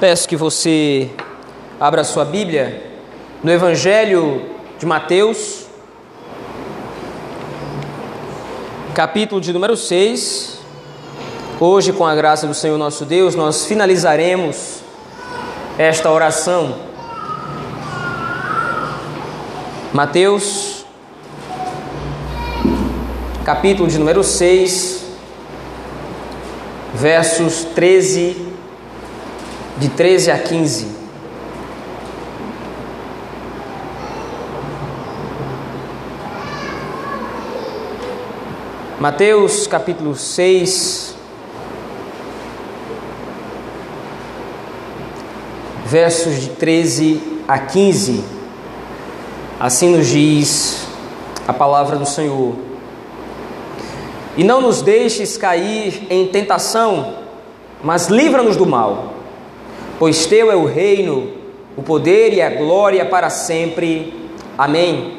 Peço que você abra sua Bíblia no Evangelho de Mateus, capítulo de número 6. Hoje, com a graça do Senhor nosso Deus, nós finalizaremos esta oração. Mateus, capítulo de número 6, versos 13 de 13 a 15. Mateus capítulo 6, versos de 13 a 15. Assim nos diz a palavra do Senhor. E não nos deixes cair em tentação, mas livra-nos do mal pois teu é o reino, o poder e a glória para sempre. Amém.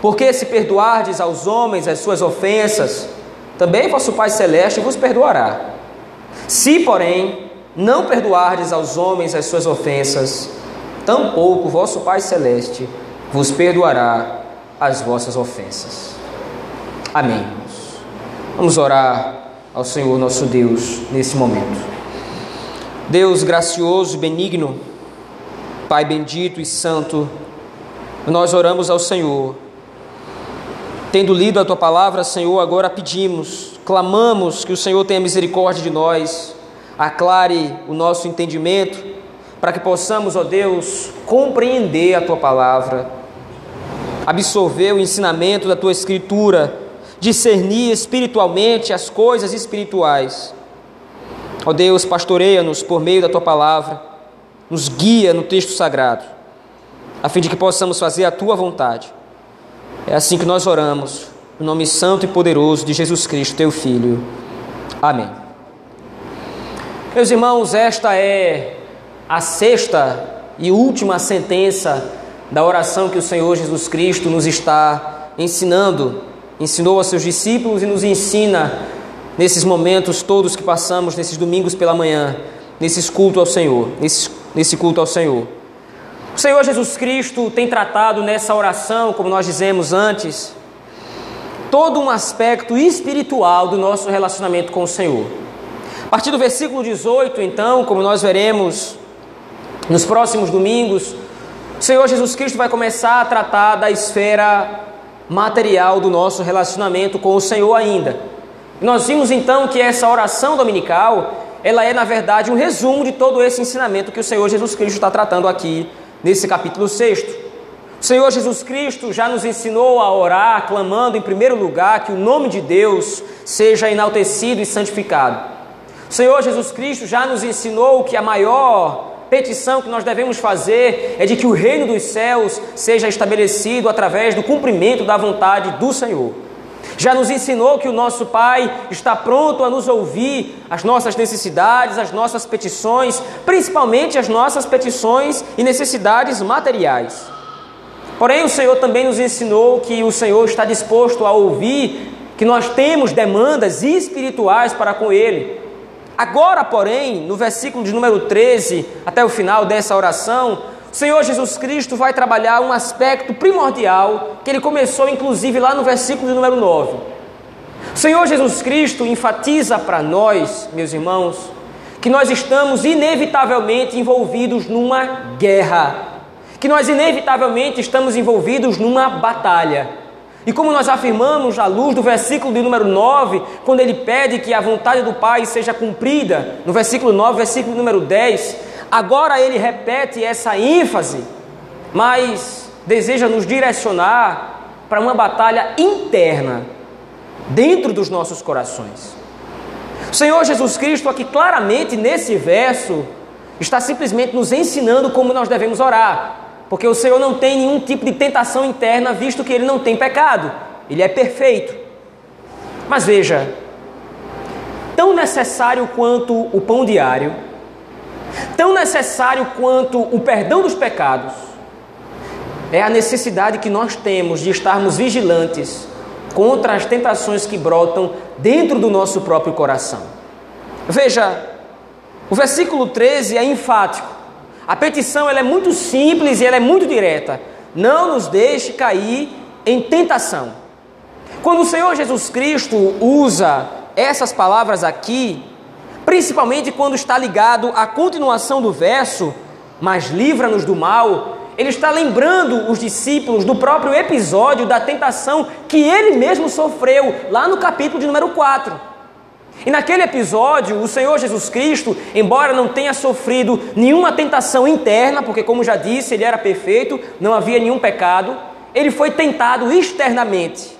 Porque se perdoardes aos homens as suas ofensas, também vosso Pai Celeste vos perdoará. Se, porém, não perdoardes aos homens as suas ofensas, tampouco vosso Pai Celeste vos perdoará as vossas ofensas. Amém. Vamos orar ao Senhor nosso Deus nesse momento. Deus gracioso e benigno, Pai bendito e santo, nós oramos ao Senhor. Tendo lido a tua palavra, Senhor, agora pedimos, clamamos que o Senhor tenha misericórdia de nós, aclare o nosso entendimento, para que possamos, ó Deus, compreender a tua palavra, absorver o ensinamento da tua escritura, discernir espiritualmente as coisas espirituais Ó Deus, pastoreia-nos por meio da tua palavra, nos guia no texto sagrado, a fim de que possamos fazer a tua vontade. É assim que nós oramos, no nome santo e poderoso de Jesus Cristo, teu Filho. Amém. Meus irmãos, esta é a sexta e última sentença da oração que o Senhor Jesus Cristo nos está ensinando. Ensinou aos seus discípulos e nos ensina nesses momentos todos que passamos, nesses domingos pela manhã, nesses culto ao Senhor, nesse, nesse culto ao Senhor. O Senhor Jesus Cristo tem tratado nessa oração, como nós dizemos antes, todo um aspecto espiritual do nosso relacionamento com o Senhor. A partir do versículo 18, então, como nós veremos nos próximos domingos, o Senhor Jesus Cristo vai começar a tratar da esfera material do nosso relacionamento com o Senhor ainda. Nós vimos então que essa oração dominical, ela é na verdade um resumo de todo esse ensinamento que o Senhor Jesus Cristo está tratando aqui nesse capítulo 6. O Senhor Jesus Cristo já nos ensinou a orar, clamando em primeiro lugar que o nome de Deus seja enaltecido e santificado. O Senhor Jesus Cristo já nos ensinou que a maior petição que nós devemos fazer é de que o reino dos céus seja estabelecido através do cumprimento da vontade do Senhor já nos ensinou que o nosso Pai está pronto a nos ouvir as nossas necessidades, as nossas petições, principalmente as nossas petições e necessidades materiais. Porém, o Senhor também nos ensinou que o Senhor está disposto a ouvir que nós temos demandas espirituais para com Ele. Agora, porém, no versículo de número 13, até o final dessa oração, o Senhor Jesus Cristo vai trabalhar um aspecto primordial que ele começou inclusive lá no versículo de número 9. O Senhor Jesus Cristo enfatiza para nós, meus irmãos, que nós estamos inevitavelmente envolvidos numa guerra, que nós inevitavelmente estamos envolvidos numa batalha. E como nós afirmamos à luz do versículo de número 9, quando ele pede que a vontade do Pai seja cumprida, no versículo 9, versículo número 10, Agora ele repete essa ênfase, mas deseja nos direcionar para uma batalha interna dentro dos nossos corações. O Senhor Jesus Cristo, aqui claramente nesse verso, está simplesmente nos ensinando como nós devemos orar, porque o Senhor não tem nenhum tipo de tentação interna, visto que ele não tem pecado, ele é perfeito. Mas veja, tão necessário quanto o pão diário, Tão necessário quanto o perdão dos pecados é a necessidade que nós temos de estarmos vigilantes contra as tentações que brotam dentro do nosso próprio coração. Veja, O versículo 13 é enfático. A petição ela é muito simples e ela é muito direta. Não nos deixe cair em tentação. Quando o Senhor Jesus Cristo usa essas palavras aqui, principalmente quando está ligado à continuação do verso, mas livra-nos do mal, ele está lembrando os discípulos do próprio episódio da tentação que ele mesmo sofreu lá no capítulo de número 4. E naquele episódio, o Senhor Jesus Cristo, embora não tenha sofrido nenhuma tentação interna, porque, como já disse, ele era perfeito, não havia nenhum pecado, ele foi tentado externamente.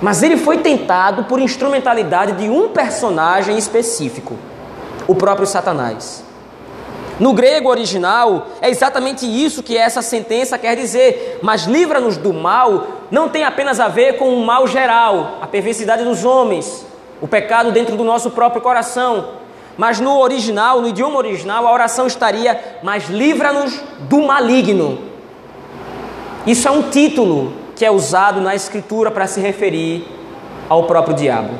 Mas ele foi tentado por instrumentalidade de um personagem específico, o próprio Satanás. No grego original, é exatamente isso que essa sentença quer dizer. Mas livra-nos do mal não tem apenas a ver com o mal geral, a perversidade dos homens, o pecado dentro do nosso próprio coração. Mas no original, no idioma original, a oração estaria: Mas livra-nos do maligno. Isso é um título que é usado na Escritura para se referir ao próprio diabo.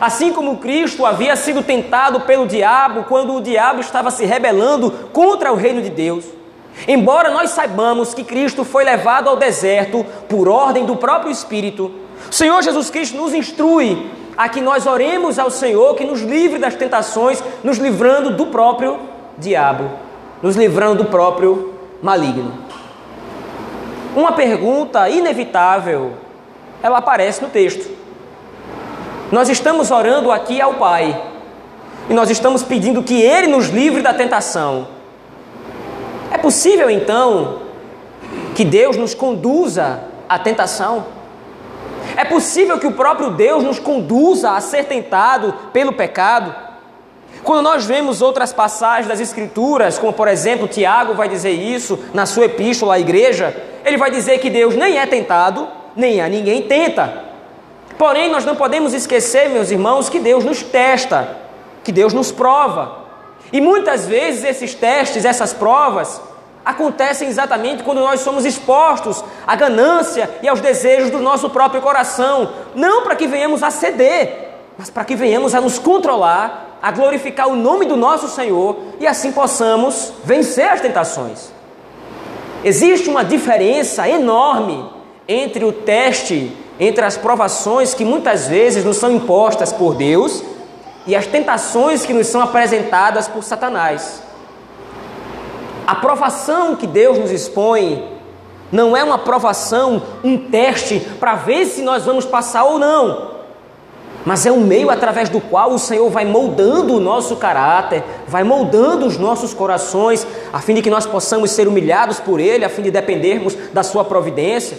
Assim como Cristo havia sido tentado pelo diabo quando o diabo estava se rebelando contra o reino de Deus. Embora nós saibamos que Cristo foi levado ao deserto por ordem do próprio Espírito, o Senhor Jesus Cristo nos instrui a que nós oremos ao Senhor que nos livre das tentações, nos livrando do próprio diabo, nos livrando do próprio maligno. Uma pergunta inevitável, ela aparece no texto. Nós estamos orando aqui ao Pai e nós estamos pedindo que Ele nos livre da tentação. É possível então que Deus nos conduza à tentação? É possível que o próprio Deus nos conduza a ser tentado pelo pecado? Quando nós vemos outras passagens das Escrituras, como por exemplo Tiago vai dizer isso na sua epístola à igreja, ele vai dizer que Deus nem é tentado, nem a ninguém tenta. Porém, nós não podemos esquecer, meus irmãos, que Deus nos testa, que Deus nos prova. E muitas vezes esses testes, essas provas, acontecem exatamente quando nós somos expostos à ganância e aos desejos do nosso próprio coração, não para que venhamos a ceder, mas para que venhamos a nos controlar, a glorificar o nome do nosso Senhor e assim possamos vencer as tentações. Existe uma diferença enorme entre o teste, entre as provações que muitas vezes nos são impostas por Deus e as tentações que nos são apresentadas por Satanás. A provação que Deus nos expõe não é uma provação, um teste para ver se nós vamos passar ou não. Mas é um meio através do qual o Senhor vai moldando o nosso caráter, vai moldando os nossos corações, a fim de que nós possamos ser humilhados por Ele, a fim de dependermos da Sua providência,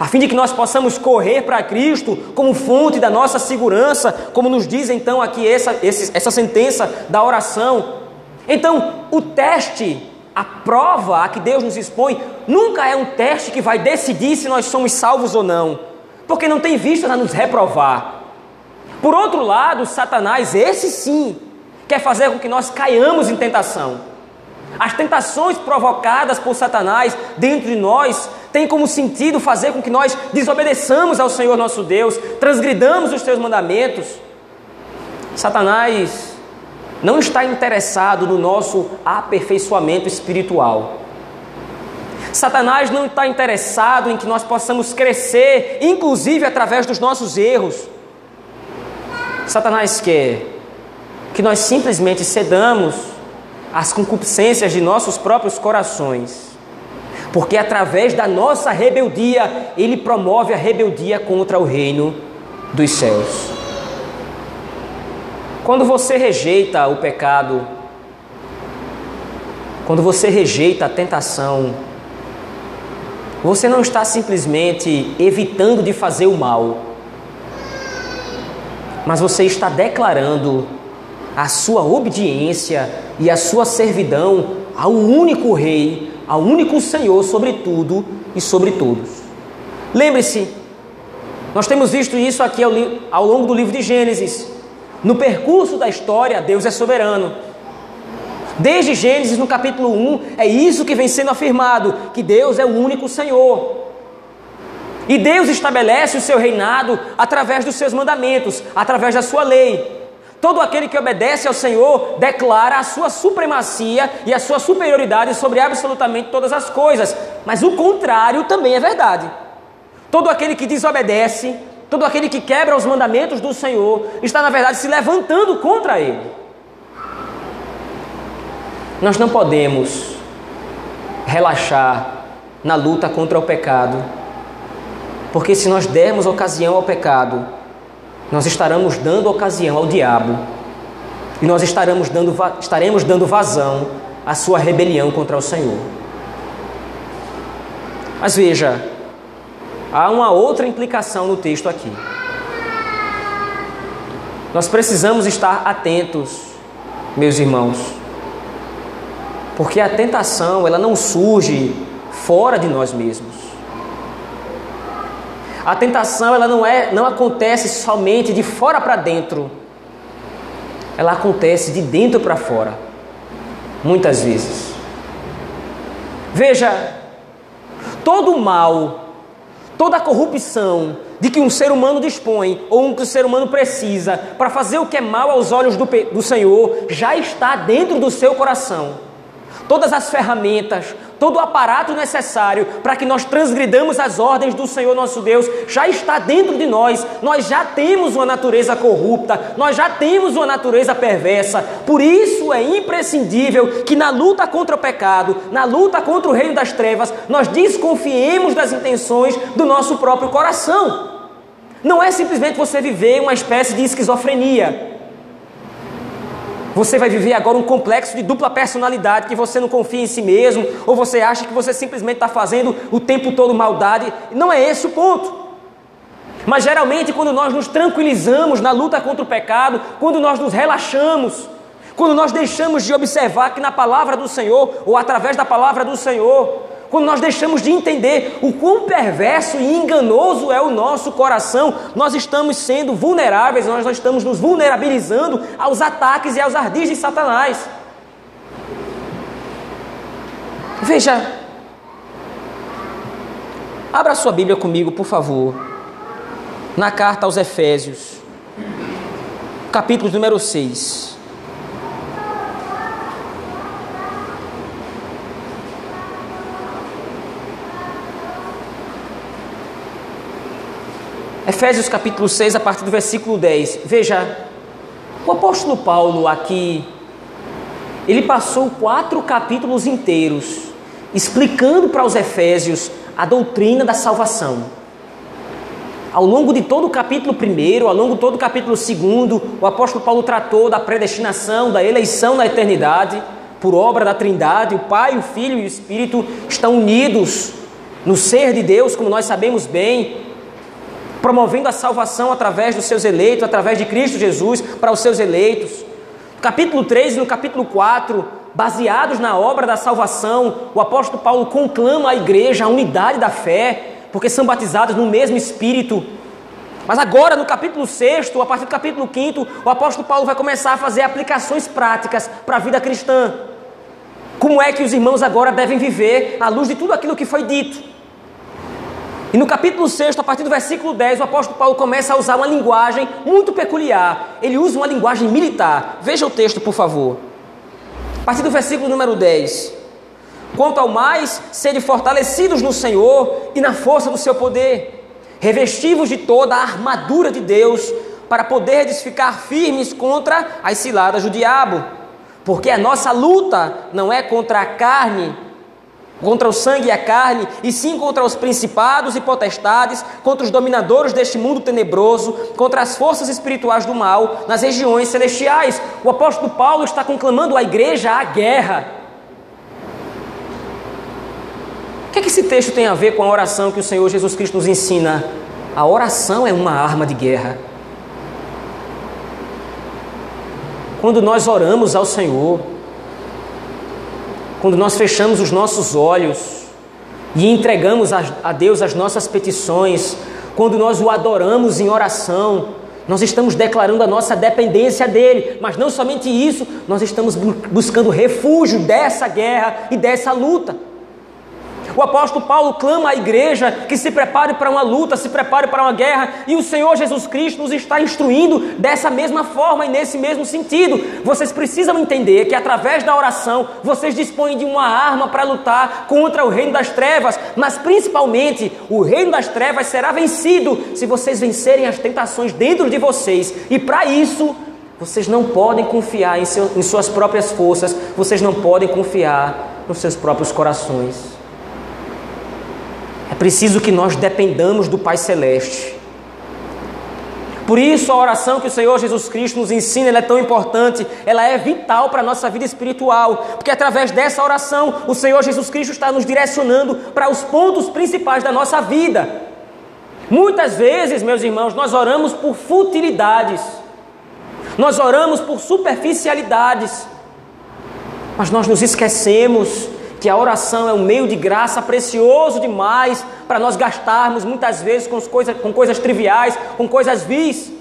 a fim de que nós possamos correr para Cristo como fonte da nossa segurança, como nos diz então aqui essa, essa sentença da oração. Então, o teste a prova a que Deus nos expõe nunca é um teste que vai decidir se nós somos salvos ou não, porque não tem vista a nos reprovar. Por outro lado, Satanás, esse sim, quer fazer com que nós caiamos em tentação. As tentações provocadas por Satanás dentro de nós têm como sentido fazer com que nós desobedeçamos ao Senhor nosso Deus, transgridamos os seus mandamentos. Satanás não está interessado no nosso aperfeiçoamento espiritual. Satanás não está interessado em que nós possamos crescer, inclusive através dos nossos erros. Satanás quer que nós simplesmente cedamos às concupiscências de nossos próprios corações, porque através da nossa rebeldia, ele promove a rebeldia contra o reino dos céus. Quando você rejeita o pecado, quando você rejeita a tentação, você não está simplesmente evitando de fazer o mal, mas você está declarando a sua obediência e a sua servidão ao único Rei, ao único Senhor sobre tudo e sobre todos. Lembre-se, nós temos visto isso aqui ao, ao longo do livro de Gênesis. No percurso da história, Deus é soberano. Desde Gênesis, no capítulo 1, é isso que vem sendo afirmado: que Deus é o único Senhor. E Deus estabelece o seu reinado através dos seus mandamentos, através da sua lei. Todo aquele que obedece ao Senhor declara a sua supremacia e a sua superioridade sobre absolutamente todas as coisas. Mas o contrário também é verdade. Todo aquele que desobedece, todo aquele que quebra os mandamentos do Senhor, está na verdade se levantando contra ele. Nós não podemos relaxar na luta contra o pecado, porque se nós dermos ocasião ao pecado, nós estaremos dando ocasião ao diabo e nós estaremos dando, estaremos dando vazão à sua rebelião contra o Senhor. Mas veja, há uma outra implicação no texto aqui. Nós precisamos estar atentos, meus irmãos, porque a tentação ela não surge fora de nós mesmos. A tentação ela não é, não acontece somente de fora para dentro. Ela acontece de dentro para fora. Muitas vezes. Veja, todo o mal, toda a corrupção de que um ser humano dispõe ou um que o ser humano precisa para fazer o que é mal aos olhos do, do Senhor já está dentro do seu coração. Todas as ferramentas, todo o aparato necessário para que nós transgridamos as ordens do Senhor nosso Deus já está dentro de nós. Nós já temos uma natureza corrupta, nós já temos uma natureza perversa. Por isso é imprescindível que na luta contra o pecado, na luta contra o reino das trevas, nós desconfiemos das intenções do nosso próprio coração. Não é simplesmente você viver uma espécie de esquizofrenia. Você vai viver agora um complexo de dupla personalidade, que você não confia em si mesmo, ou você acha que você simplesmente está fazendo o tempo todo maldade. Não é esse o ponto. Mas geralmente, quando nós nos tranquilizamos na luta contra o pecado, quando nós nos relaxamos, quando nós deixamos de observar que na palavra do Senhor, ou através da palavra do Senhor, quando nós deixamos de entender o quão perverso e enganoso é o nosso coração, nós estamos sendo vulneráveis, nós estamos nos vulnerabilizando aos ataques e aos ardis de Satanás. Veja, abra sua Bíblia comigo, por favor, na carta aos Efésios, capítulo número 6. Efésios capítulo 6, a partir do versículo 10. Veja, o apóstolo Paulo aqui, ele passou quatro capítulos inteiros explicando para os Efésios a doutrina da salvação. Ao longo de todo o capítulo 1, ao longo de todo o capítulo 2, o apóstolo Paulo tratou da predestinação, da eleição na eternidade, por obra da Trindade, o Pai, o Filho e o Espírito estão unidos no ser de Deus, como nós sabemos bem, promovendo a salvação através dos seus eleitos, através de Cristo Jesus para os seus eleitos. No capítulo 3 e no capítulo 4, baseados na obra da salvação, o apóstolo Paulo conclama a igreja a unidade da fé, porque são batizados no mesmo espírito. Mas agora, no capítulo 6, a partir do capítulo 5, o apóstolo Paulo vai começar a fazer aplicações práticas para a vida cristã. Como é que os irmãos agora devem viver à luz de tudo aquilo que foi dito? E no capítulo 6, a partir do versículo 10, o apóstolo Paulo começa a usar uma linguagem muito peculiar. Ele usa uma linguagem militar. Veja o texto, por favor. A partir do versículo número 10. Quanto ao mais, sede fortalecidos no Senhor e na força do seu poder, revestivos de toda a armadura de Deus, para poderdes ficar firmes contra as ciladas do diabo. Porque a nossa luta não é contra a carne contra o sangue e a carne, e sim contra os principados e potestades, contra os dominadores deste mundo tenebroso, contra as forças espirituais do mal nas regiões celestiais. O apóstolo Paulo está conclamando a igreja à guerra. O que, é que esse texto tem a ver com a oração que o Senhor Jesus Cristo nos ensina? A oração é uma arma de guerra. Quando nós oramos ao Senhor, quando nós fechamos os nossos olhos e entregamos a, Deus as nossas petições, quando nós o adoramos em oração, nós estamos declarando a nossa dependência dele, mas não somente isso, nós estamos buscando refúgio dessa guerra e dessa luta. O apóstolo Paulo clama à igreja que se prepare para uma luta, se prepare para uma guerra, e o Senhor Jesus Cristo nos está instruindo dessa mesma forma e nesse mesmo sentido. Vocês precisam entender que através da oração vocês dispõem de uma arma para lutar contra o reino das trevas, mas principalmente o reino das trevas será vencido se vocês vencerem as tentações dentro de vocês, e para isso vocês não podem confiar em, seu, em suas próprias forças, vocês não podem confiar nos seus próprios corações. É preciso que nós dependamos do Pai Celeste. Por isso a oração que o Senhor Jesus Cristo nos ensina, é tão importante, ela é vital para a nossa vida espiritual, porque através dessa oração o Senhor Jesus Cristo está nos direcionando para os pontos principais da nossa vida. Muitas vezes, meus irmãos, nós oramos por futilidades. Nós oramos por superficialidades, mas nós nos esquecemos que a oração é um meio de graça precioso demais para nós gastarmos muitas vezes com coisas, com coisas triviais, com coisas vis.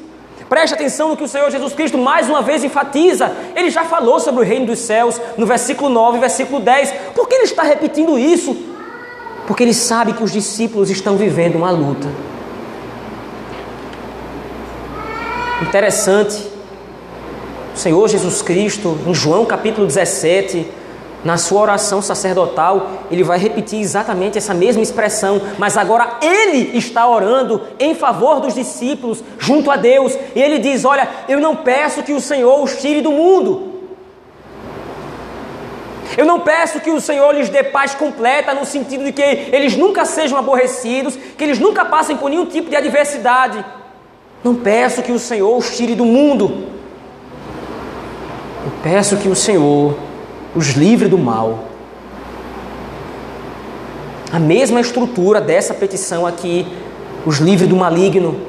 Preste atenção no que o Senhor Jesus Cristo mais uma vez enfatiza. Ele já falou sobre o reino dos céus no versículo 9 e versículo 10. Por que ele está repetindo isso? Porque ele sabe que os discípulos estão vivendo uma luta. Interessante o Senhor Jesus Cristo, em João capítulo 17, na sua oração sacerdotal, ele vai repetir exatamente essa mesma expressão, mas agora ele está orando em favor dos discípulos junto a Deus, e ele diz: Olha, eu não peço que o Senhor os tire do mundo. Eu não peço que o Senhor lhes dê paz completa, no sentido de que eles nunca sejam aborrecidos, que eles nunca passem por nenhum tipo de adversidade. Não peço que o Senhor os tire do mundo, eu peço que o Senhor os livre do mal. A mesma estrutura dessa petição aqui, os livre do maligno.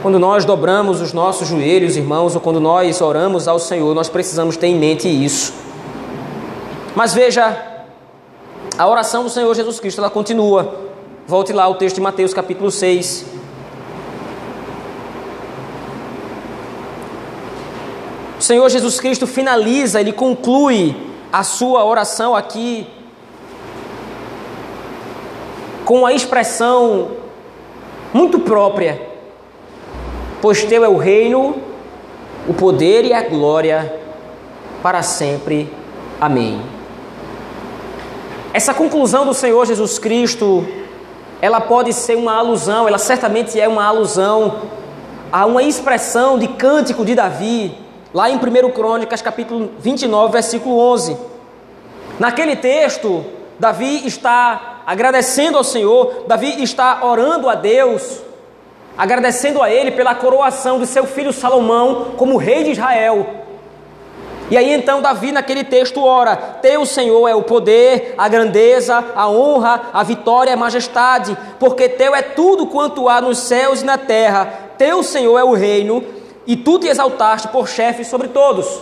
Quando nós dobramos os nossos joelhos, irmãos, ou quando nós oramos ao Senhor, nós precisamos ter em mente isso. Mas veja, a oração do Senhor Jesus Cristo, ela continua. Volte lá ao texto de Mateus capítulo 6. Senhor Jesus Cristo finaliza, ele conclui a sua oração aqui com a expressão muito própria: Pois teu é o reino, o poder e a glória para sempre. Amém. Essa conclusão do Senhor Jesus Cristo, ela pode ser uma alusão, ela certamente é uma alusão a uma expressão de cântico de Davi lá em 1 Crônicas, capítulo 29, versículo 11. Naquele texto, Davi está agradecendo ao Senhor, Davi está orando a Deus, agradecendo a Ele pela coroação de seu filho Salomão como rei de Israel. E aí então Davi naquele texto ora: Teu Senhor é o poder, a grandeza, a honra, a vitória a majestade, porque teu é tudo quanto há nos céus e na terra. Teu Senhor é o reino, e tu te exaltaste por chefe sobre todos.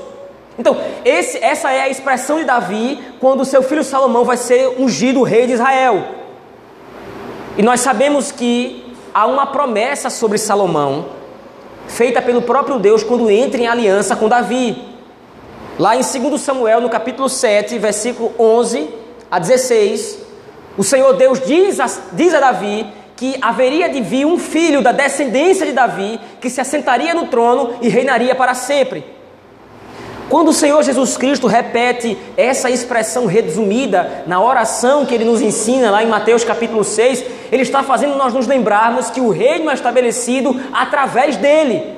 Então, esse, essa é a expressão de Davi quando seu filho Salomão vai ser ungido rei de Israel. E nós sabemos que há uma promessa sobre Salomão, feita pelo próprio Deus quando entra em aliança com Davi. Lá em 2 Samuel, no capítulo 7, versículo 11 a 16, o Senhor Deus diz a, diz a Davi que haveria de vir um filho da descendência de Davi que se assentaria no trono e reinaria para sempre. Quando o Senhor Jesus Cristo repete essa expressão resumida na oração que ele nos ensina lá em Mateus capítulo 6, ele está fazendo nós nos lembrarmos que o reino é estabelecido através dele.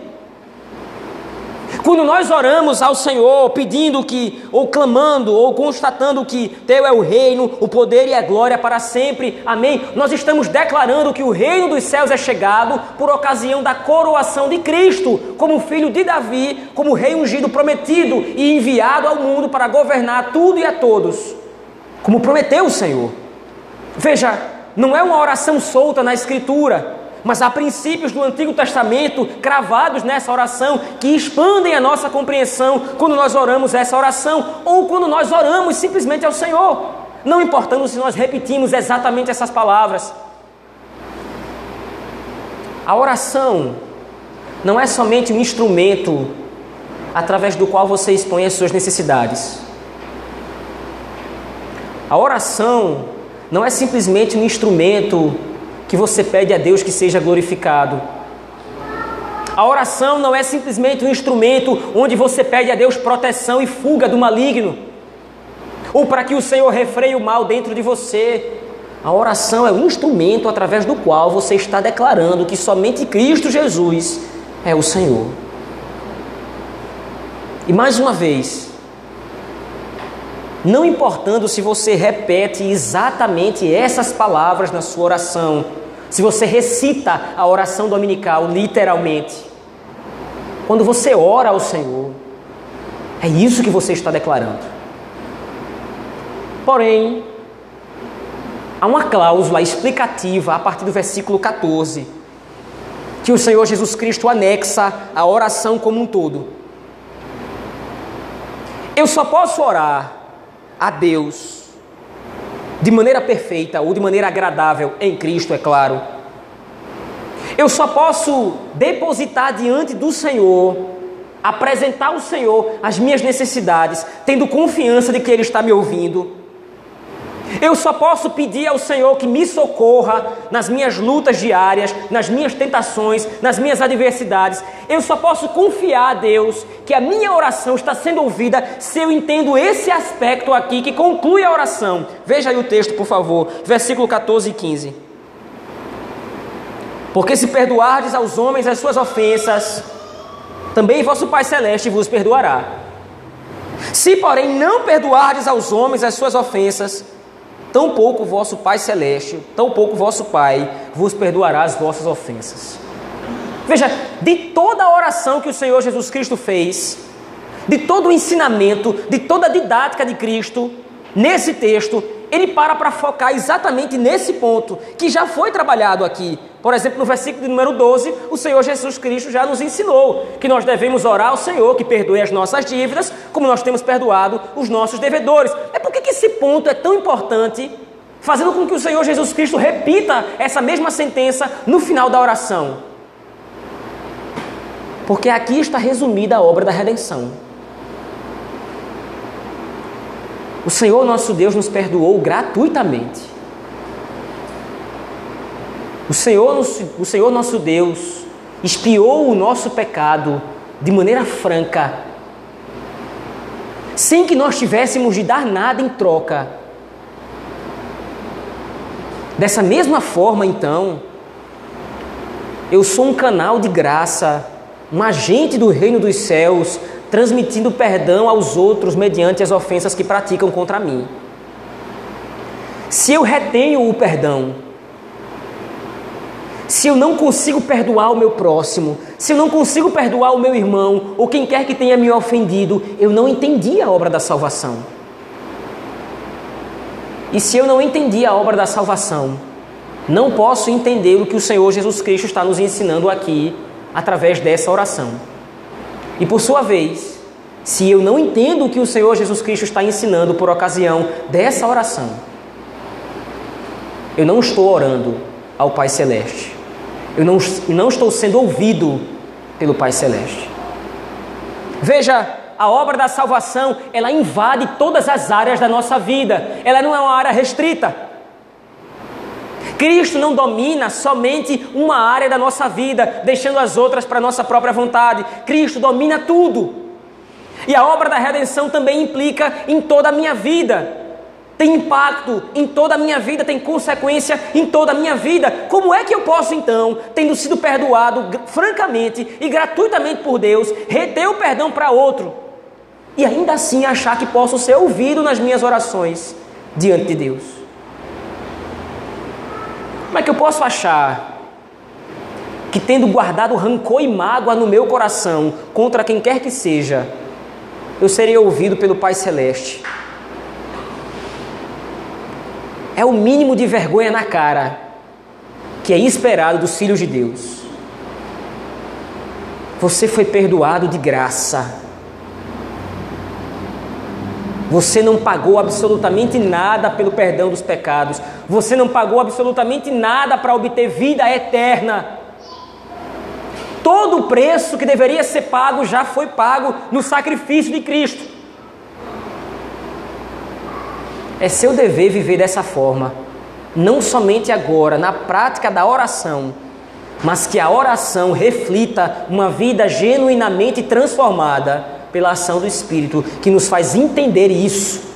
Quando nós oramos ao Senhor pedindo que, ou clamando, ou constatando que Teu é o reino, o poder e a glória para sempre, amém? Nós estamos declarando que o reino dos céus é chegado por ocasião da coroação de Cristo, como filho de Davi, como rei ungido prometido e enviado ao mundo para governar tudo e a todos, como prometeu o Senhor. Veja, não é uma oração solta na Escritura, mas há princípios do Antigo Testamento cravados nessa oração que expandem a nossa compreensão quando nós oramos essa oração ou quando nós oramos simplesmente ao Senhor, não importando se nós repetimos exatamente essas palavras. A oração não é somente um instrumento através do qual você expõe as suas necessidades. A oração não é simplesmente um instrumento que você pede a Deus que seja glorificado. A oração não é simplesmente um instrumento onde você pede a Deus proteção e fuga do maligno, ou para que o Senhor refreie o mal dentro de você. A oração é um instrumento através do qual você está declarando que somente Cristo Jesus é o Senhor. E mais uma vez, não importando se você repete exatamente essas palavras na sua oração, se você recita a oração dominical literalmente, quando você ora ao Senhor, é isso que você está declarando. Porém, há uma cláusula explicativa a partir do versículo 14, que o Senhor Jesus Cristo anexa à oração como um todo. Eu só posso orar a Deus de maneira perfeita ou de maneira agradável em Cristo, é claro. Eu só posso depositar diante do Senhor, apresentar ao Senhor as minhas necessidades, tendo confiança de que Ele está me ouvindo eu só posso pedir ao Senhor que me socorra nas minhas lutas diárias, nas minhas tentações, nas minhas adversidades. Eu só posso confiar a Deus que a minha oração está sendo ouvida se eu entendo esse aspecto aqui que conclui a oração. Veja aí o texto, por favor, versículo 14 e 15. Porque se perdoardes aos homens as suas ofensas, também vosso Pai Celeste vos perdoará. Se, porém, não perdoardes aos homens as suas ofensas, tão pouco vosso Pai Celeste, tão pouco vosso Pai vos perdoará as vossas ofensas. Veja, de toda a oração que o Senhor Jesus Cristo fez, de todo o ensinamento, de toda a didática de Cristo, nesse texto, ele para para focar exatamente nesse ponto que já foi trabalhado aqui. Por exemplo, no versículo de número 12, o Senhor Jesus Cristo já nos ensinou que nós devemos orar ao Senhor que perdoe as nossas dívidas, como nós temos perdoado os nossos devedores. É por que esse ponto é tão importante, fazendo com que o Senhor Jesus Cristo repita essa mesma sentença no final da oração? Porque aqui está resumida a obra da redenção. O Senhor nosso Deus nos perdoou gratuitamente. O Senhor, o Senhor nosso Deus espiou o nosso pecado de maneira franca, sem que nós tivéssemos de dar nada em troca. Dessa mesma forma, então, eu sou um canal de graça, um agente do reino dos céus transmitindo perdão aos outros mediante as ofensas que praticam contra mim. Se eu retenho o perdão, se eu não consigo perdoar o meu próximo, se eu não consigo perdoar o meu irmão ou quem quer que tenha me ofendido, eu não entendi a obra da salvação. E se eu não entendi a obra da salvação, não posso entender o que o Senhor Jesus Cristo está nos ensinando aqui através dessa oração. E por sua vez, se eu não entendo o que o Senhor Jesus Cristo está ensinando por ocasião dessa oração, eu não estou orando ao Pai Celeste. Eu não, não estou sendo ouvido pelo Pai Celeste. Veja, a obra da salvação, ela invade todas as áreas da nossa vida. Ela não é uma área restrita. Cristo não domina somente uma área da nossa vida, deixando as outras para nossa própria vontade. Cristo domina tudo. E a obra da redenção também implica em toda a minha vida. Tem impacto em toda a minha vida, tem consequência em toda a minha vida. Como é que eu posso então, tendo sido perdoado francamente e gratuitamente por Deus, reter o perdão para outro e ainda assim achar que posso ser ouvido nas minhas orações diante de Deus? Como é que eu posso achar que, tendo guardado rancor e mágoa no meu coração contra quem quer que seja, eu serei ouvido pelo Pai Celeste? É o mínimo de vergonha na cara que é esperado dos filhos de Deus. Você foi perdoado de graça. Você não pagou absolutamente nada pelo perdão dos pecados. Você não pagou absolutamente nada para obter vida eterna. Todo o preço que deveria ser pago já foi pago no sacrifício de Cristo. É seu dever viver dessa forma, não somente agora, na prática da oração, mas que a oração reflita uma vida genuinamente transformada pela ação do Espírito, que nos faz entender isso.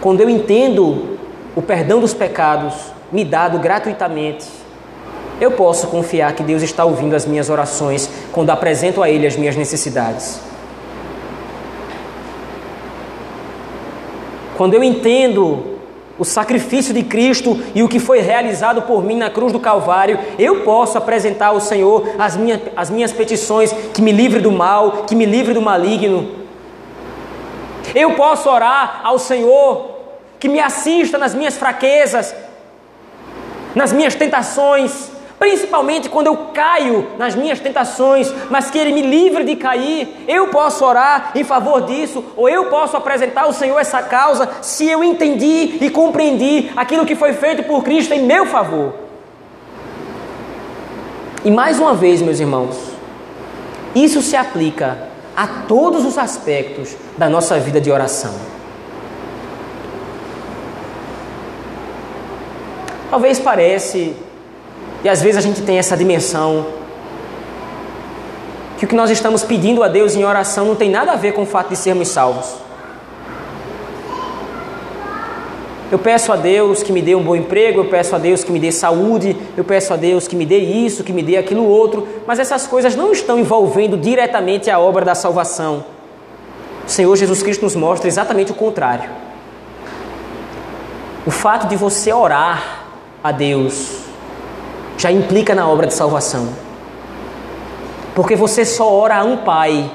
Quando eu entendo o perdão dos pecados me dado gratuitamente, eu posso confiar que Deus está ouvindo as minhas orações quando apresento a Ele as minhas necessidades. Quando eu entendo o sacrifício de Cristo e o que foi realizado por mim na cruz do Calvário, eu posso apresentar ao Senhor as minhas, as minhas petições, que me livre do mal, que me livre do maligno. Eu posso orar ao Senhor que me assista nas minhas fraquezas, nas minhas tentações, principalmente quando eu caio nas minhas tentações, mas que Ele me livre de cair. Eu posso orar em favor disso, ou eu posso apresentar ao Senhor essa causa, se eu entendi e compreendi aquilo que foi feito por Cristo em meu favor. E mais uma vez, meus irmãos, isso se aplica a todos os aspectos da nossa vida de oração. Talvez parece e às vezes a gente tem essa dimensão que o que nós estamos pedindo a Deus em oração não tem nada a ver com o fato de sermos salvos. Eu peço a Deus que me dê um bom emprego, eu peço a Deus que me dê saúde, eu peço a Deus que me dê isso, que me dê aquilo outro, mas essas coisas não estão envolvendo diretamente a obra da salvação. O Senhor Jesus Cristo nos mostra exatamente o contrário. O fato de você orar a Deus já implica na obra de salvação. Porque você só ora a um Pai.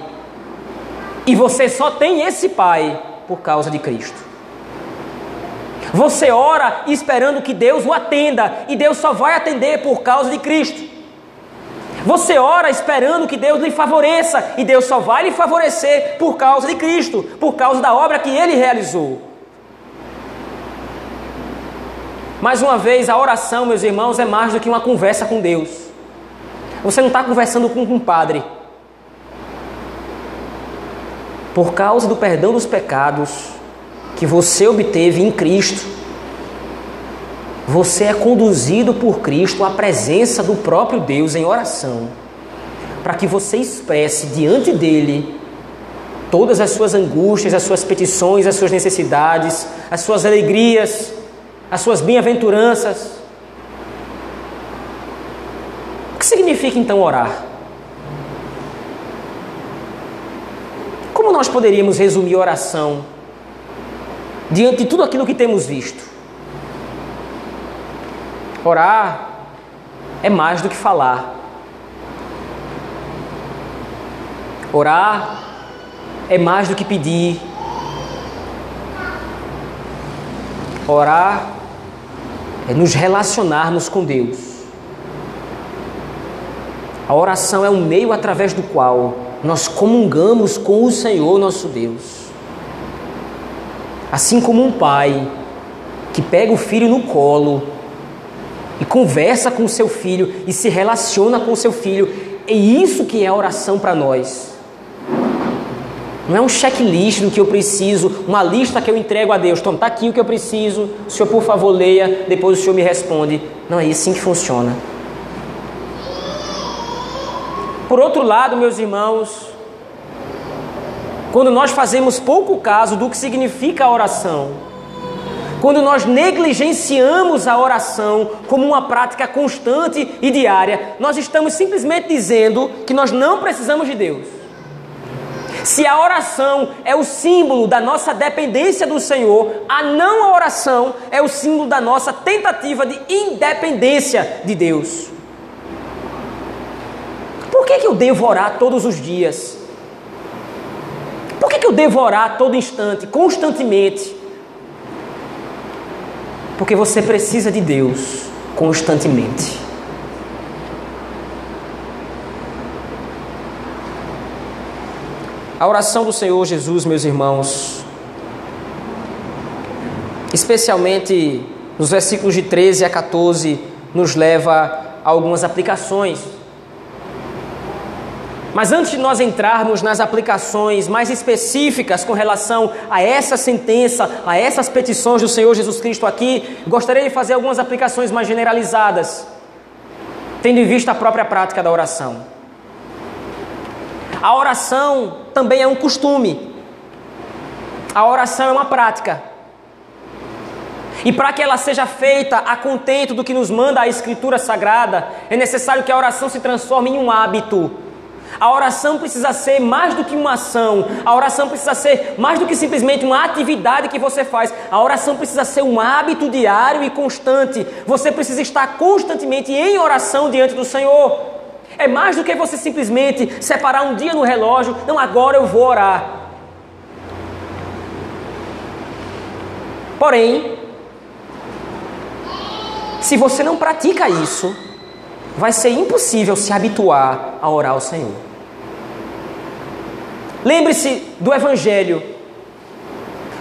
E você só tem esse Pai por causa de Cristo. Você ora esperando que Deus o atenda, e Deus só vai atender por causa de Cristo. Você ora esperando que Deus lhe favoreça, e Deus só vai lhe favorecer por causa de Cristo, por causa da obra que ele realizou. Mais uma vez, a oração, meus irmãos, é mais do que uma conversa com Deus. Você não está conversando com um padre. Por causa do perdão dos pecados que você obteve em Cristo, você é conduzido por Cristo à presença do próprio Deus em oração, para que você expresse diante dele todas as suas angústias, as suas petições, as suas necessidades, as suas alegrias, as suas bem-aventuranças. O que significa então orar? Como nós poderíamos resumir oração diante de tudo aquilo que temos visto? Orar é mais do que falar. Orar é mais do que pedir. Orar é nos relacionarmos com Deus. A oração é um meio através do qual nós comungamos com o Senhor nosso Deus. Assim como um pai que pega o filho no colo e conversa com o seu filho e se relaciona com o seu filho, é isso que é a oração para nós. Não é um checklist do que eu preciso, uma lista que eu entrego a Deus. Então, está aqui o que eu preciso. O senhor, por favor, leia. Depois o senhor me responde. Não é assim que funciona. Por outro lado, meus irmãos, quando nós fazemos pouco caso do que significa a oração, quando nós negligenciamos a oração como uma prática constante e diária, nós estamos simplesmente dizendo que nós não precisamos de Deus. Se a oração é o símbolo da nossa dependência do Senhor, a não oração é o símbolo da nossa tentativa de independência de Deus. Por que, que eu devo orar todos os dias? Por que, que eu devo orar todo instante, constantemente? Porque você precisa de Deus constantemente. A oração do Senhor Jesus, meus irmãos, especialmente nos versículos de 13 a 14, nos leva a algumas aplicações. Mas antes de nós entrarmos nas aplicações mais específicas com relação a essa sentença, a essas petições do Senhor Jesus Cristo aqui, gostaria de fazer algumas aplicações mais generalizadas, tendo em vista a própria prática da oração. A oração também é um costume. A oração é uma prática. E para que ela seja feita a contento do que nos manda a Escritura Sagrada, é necessário que a oração se transforme em um hábito. A oração precisa ser mais do que uma ação, a oração precisa ser mais do que simplesmente uma atividade que você faz, a oração precisa ser um hábito diário e constante. Você precisa estar constantemente em oração diante do Senhor. É mais do que você simplesmente separar um dia no relógio, não, agora eu vou orar. Porém, se você não pratica isso, vai ser impossível se habituar a orar ao Senhor. Lembre-se do Evangelho.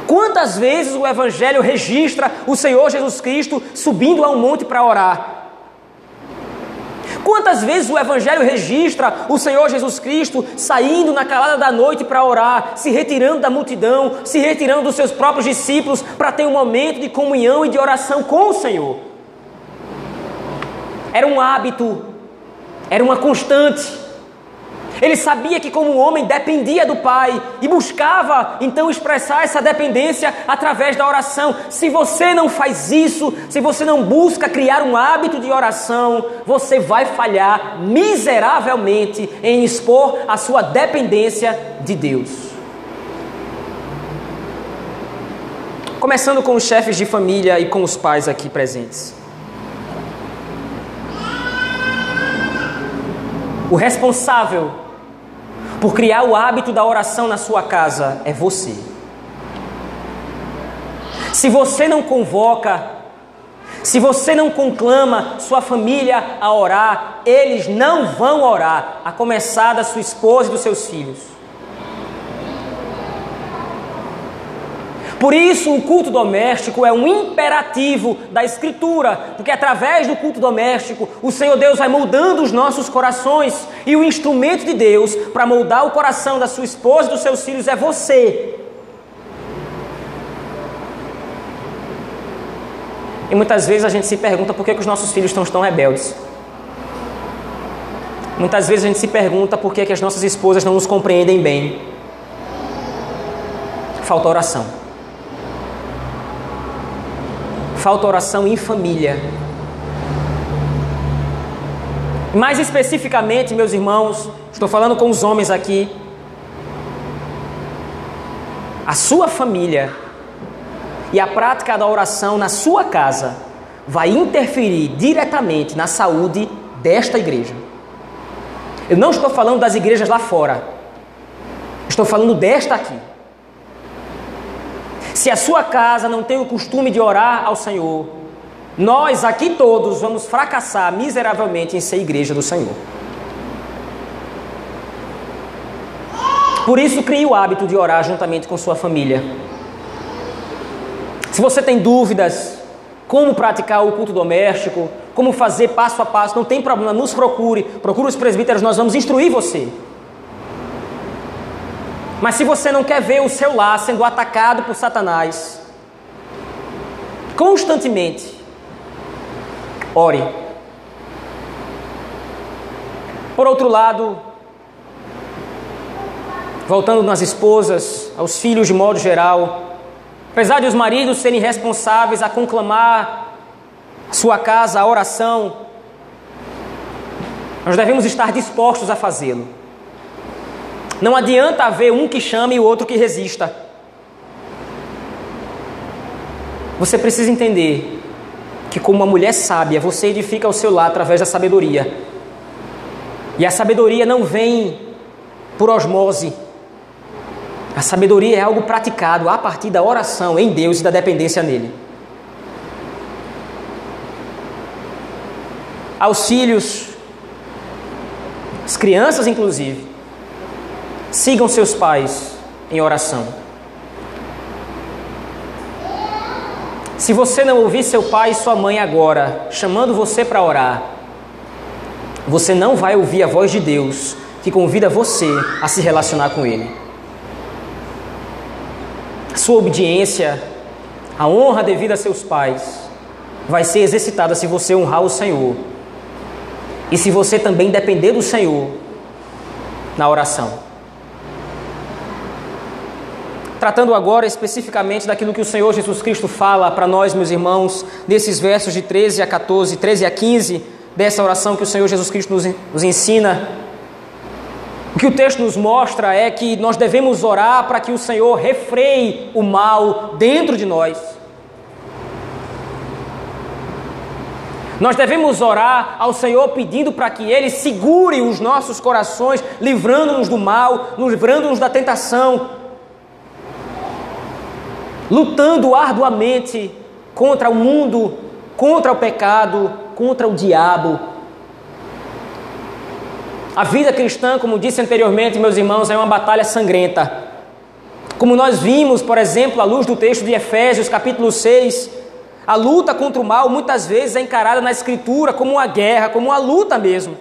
Quantas vezes o Evangelho registra o Senhor Jesus Cristo subindo a um monte para orar? Quantas vezes o Evangelho registra o Senhor Jesus Cristo saindo na calada da noite para orar, se retirando da multidão, se retirando dos seus próprios discípulos para ter um momento de comunhão e de oração com o Senhor? era um hábito, era uma constante. Ele sabia que, como homem, dependia do Pai e buscava então expressar essa dependência através da oração. Se você não faz isso, se você não busca criar um hábito de oração, você vai falhar miseravelmente em expor a sua dependência de Deus. Começando com os chefes de família e com os pais aqui presentes. O responsável por criar o hábito da oração na sua casa é você. Se você não convoca, se você não conclama sua família a orar, eles não vão orar, a começar da sua esposa e dos seus filhos. Por isso, o culto doméstico é um imperativo da Escritura, porque através do culto doméstico, o Senhor Deus vai moldando os nossos corações, e o instrumento de Deus para moldar o coração da sua esposa e dos seus filhos é você. E muitas vezes a gente se pergunta por que, que os nossos filhos estão tão rebeldes. Muitas vezes a gente se pergunta por que, que as nossas esposas não nos compreendem bem. Falta oração. Falta oração em família. Mais especificamente, meus irmãos, estou falando com os homens aqui. A sua família e a prática da oração na sua casa vai interferir diretamente na saúde desta igreja. Eu não estou falando das igrejas lá fora. Estou falando desta aqui. Se a sua casa não tem o costume de orar ao Senhor, nós aqui todos vamos fracassar miseravelmente em ser igreja do Senhor. Por isso, crie o hábito de orar juntamente com sua família. Se você tem dúvidas, como praticar o culto doméstico, como fazer passo a passo, não tem problema, nos procure, procure os presbíteros, nós vamos instruir você. Mas se você não quer ver o seu lar sendo atacado por Satanás, constantemente, ore. Por outro lado, voltando nas esposas, aos filhos de modo geral, apesar de os maridos serem responsáveis a conclamar sua casa, a oração, nós devemos estar dispostos a fazê-lo. Não adianta haver um que chame e o outro que resista. Você precisa entender que, como uma mulher sábia, você edifica o seu lar através da sabedoria. E a sabedoria não vem por osmose. A sabedoria é algo praticado a partir da oração em Deus e da dependência nele. Filhos, as crianças inclusive, Sigam seus pais em oração. Se você não ouvir seu pai e sua mãe agora chamando você para orar, você não vai ouvir a voz de Deus que convida você a se relacionar com Ele. Sua obediência, a honra devida a seus pais, vai ser exercitada se você honrar o Senhor e se você também depender do Senhor na oração. Tratando agora especificamente daquilo que o Senhor Jesus Cristo fala para nós, meus irmãos, nesses versos de 13 a 14, 13 a 15, dessa oração que o Senhor Jesus Cristo nos, nos ensina. O que o texto nos mostra é que nós devemos orar para que o Senhor refreie o mal dentro de nós. Nós devemos orar ao Senhor pedindo para que Ele segure os nossos corações, livrando-nos do mal, livrando-nos da tentação lutando arduamente contra o mundo, contra o pecado, contra o diabo. A vida cristã, como disse anteriormente, meus irmãos, é uma batalha sangrenta. Como nós vimos, por exemplo, à luz do texto de Efésios, capítulo 6, a luta contra o mal muitas vezes é encarada na Escritura como uma guerra, como uma luta mesmo.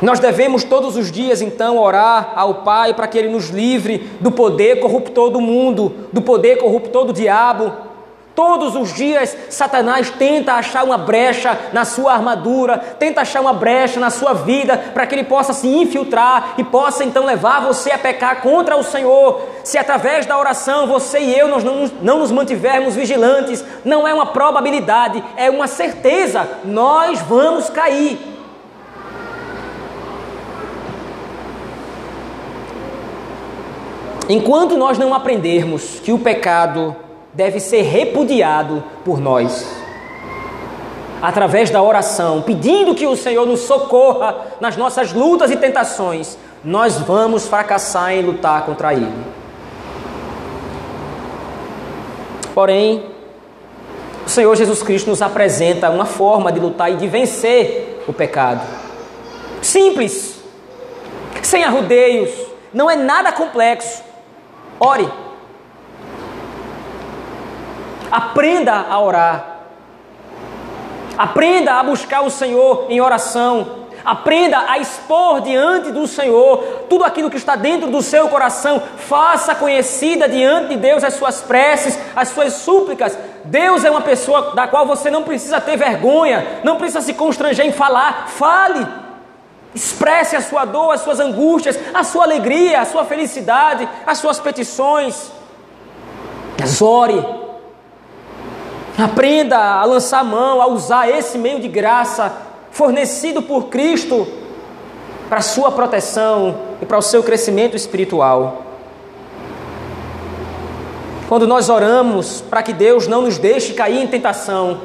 Nós devemos todos os dias então orar ao Pai para que Ele nos livre do poder corruptor do mundo, do poder corruptor do diabo. Todos os dias Satanás tenta achar uma brecha na sua armadura, tenta achar uma brecha na sua vida para que ele possa se infiltrar e possa então levar você a pecar contra o Senhor. Se através da oração você e eu nós não, não nos mantivermos vigilantes, não é uma probabilidade, é uma certeza, nós vamos cair. Enquanto nós não aprendermos que o pecado deve ser repudiado por nós, através da oração, pedindo que o Senhor nos socorra nas nossas lutas e tentações, nós vamos fracassar em lutar contra Ele. Porém, o Senhor Jesus Cristo nos apresenta uma forma de lutar e de vencer o pecado. Simples, sem arrudeios, não é nada complexo. Ore. Aprenda a orar. Aprenda a buscar o Senhor em oração. Aprenda a expor diante do Senhor tudo aquilo que está dentro do seu coração. Faça conhecida diante de Deus as suas preces, as suas súplicas. Deus é uma pessoa da qual você não precisa ter vergonha, não precisa se constranger em falar. Fale. Expresse a sua dor, as suas angústias, a sua alegria, a sua felicidade, as suas petições. Ore. Aprenda a lançar mão, a usar esse meio de graça fornecido por Cristo para a sua proteção e para o seu crescimento espiritual. Quando nós oramos para que Deus não nos deixe cair em tentação,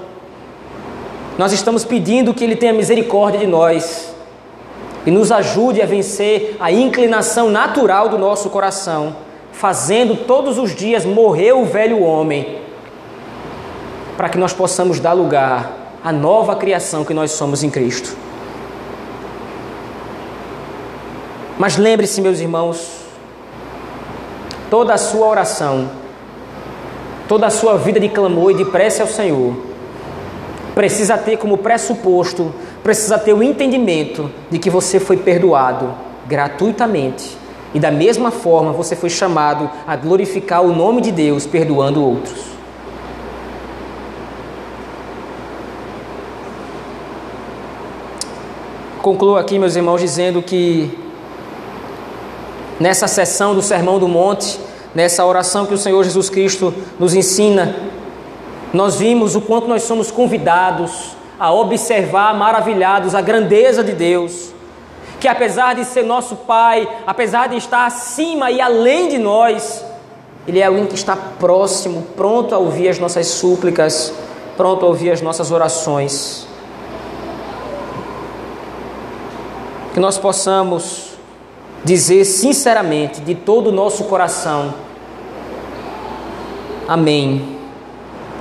nós estamos pedindo que Ele tenha misericórdia de nós e nos ajude a vencer a inclinação natural do nosso coração, fazendo todos os dias morrer o velho homem, para que nós possamos dar lugar à nova criação que nós somos em Cristo. Mas lembre-se, meus irmãos, toda a sua oração, toda a sua vida de clamor e de prece ao Senhor, precisa ter como pressuposto precisa ter o entendimento de que você foi perdoado gratuitamente e da mesma forma você foi chamado a glorificar o nome de Deus perdoando outros. Concluo aqui, meus irmãos, dizendo que nessa sessão do Sermão do Monte, nessa oração que o Senhor Jesus Cristo nos ensina, nós vimos o quanto nós somos convidados a observar maravilhados a grandeza de Deus, que apesar de ser nosso Pai, apesar de estar acima e além de nós, Ele é alguém que está próximo, pronto a ouvir as nossas súplicas, pronto a ouvir as nossas orações. Que nós possamos dizer sinceramente, de todo o nosso coração, Amém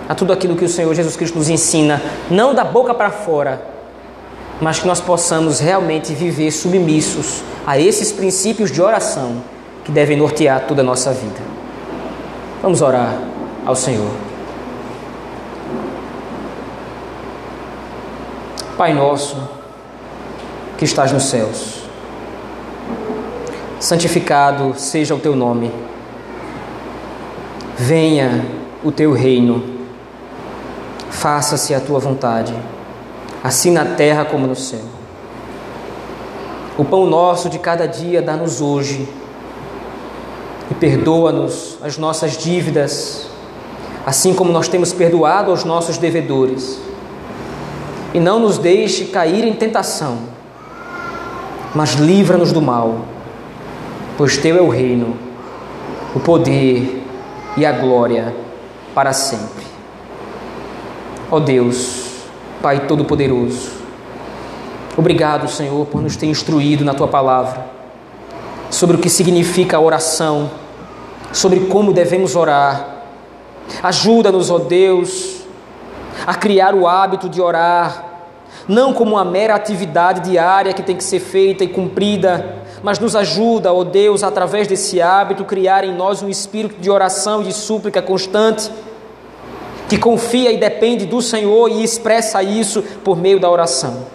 a tudo aquilo que o Senhor Jesus Cristo nos ensina, não da boca para fora, mas que nós possamos realmente viver submissos a esses princípios de oração que devem nortear toda a nossa vida. Vamos orar ao Senhor. Pai nosso, que estás nos céus, santificado seja o teu nome. Venha o teu reino, faça-se a tua vontade, assim na terra como no céu. O pão nosso de cada dia dá-nos hoje e perdoa-nos as nossas dívidas, assim como nós temos perdoado aos nossos devedores. E não nos deixe cair em tentação, mas livra-nos do mal, pois teu é o reino, o poder e a glória para sempre. Ó Deus, Pai Todo-Poderoso, obrigado, Senhor, por nos ter instruído na tua palavra sobre o que significa a oração, sobre como devemos orar. Ajuda-nos, ó Deus, a criar o hábito de orar, não como uma mera atividade diária que tem que ser feita e cumprida, mas nos ajuda, ó Deus, através desse hábito, criar em nós um espírito de oração e de súplica constante, que confia e depende do Senhor e expressa isso por meio da oração.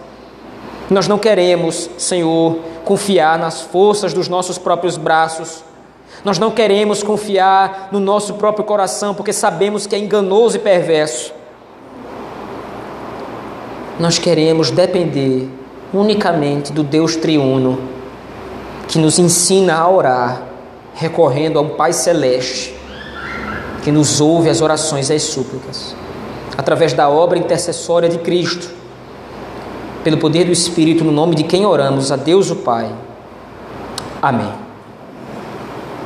Nós não queremos, Senhor, confiar nas forças dos nossos próprios braços. Nós não queremos confiar no nosso próprio coração, porque sabemos que é enganoso e perverso. Nós queremos depender unicamente do Deus triuno que nos ensina a orar, recorrendo a um Pai celeste, que nos ouve as orações e as súplicas, através da obra intercessória de Cristo, pelo poder do Espírito, no nome de quem oramos, a Deus o Pai. Amém.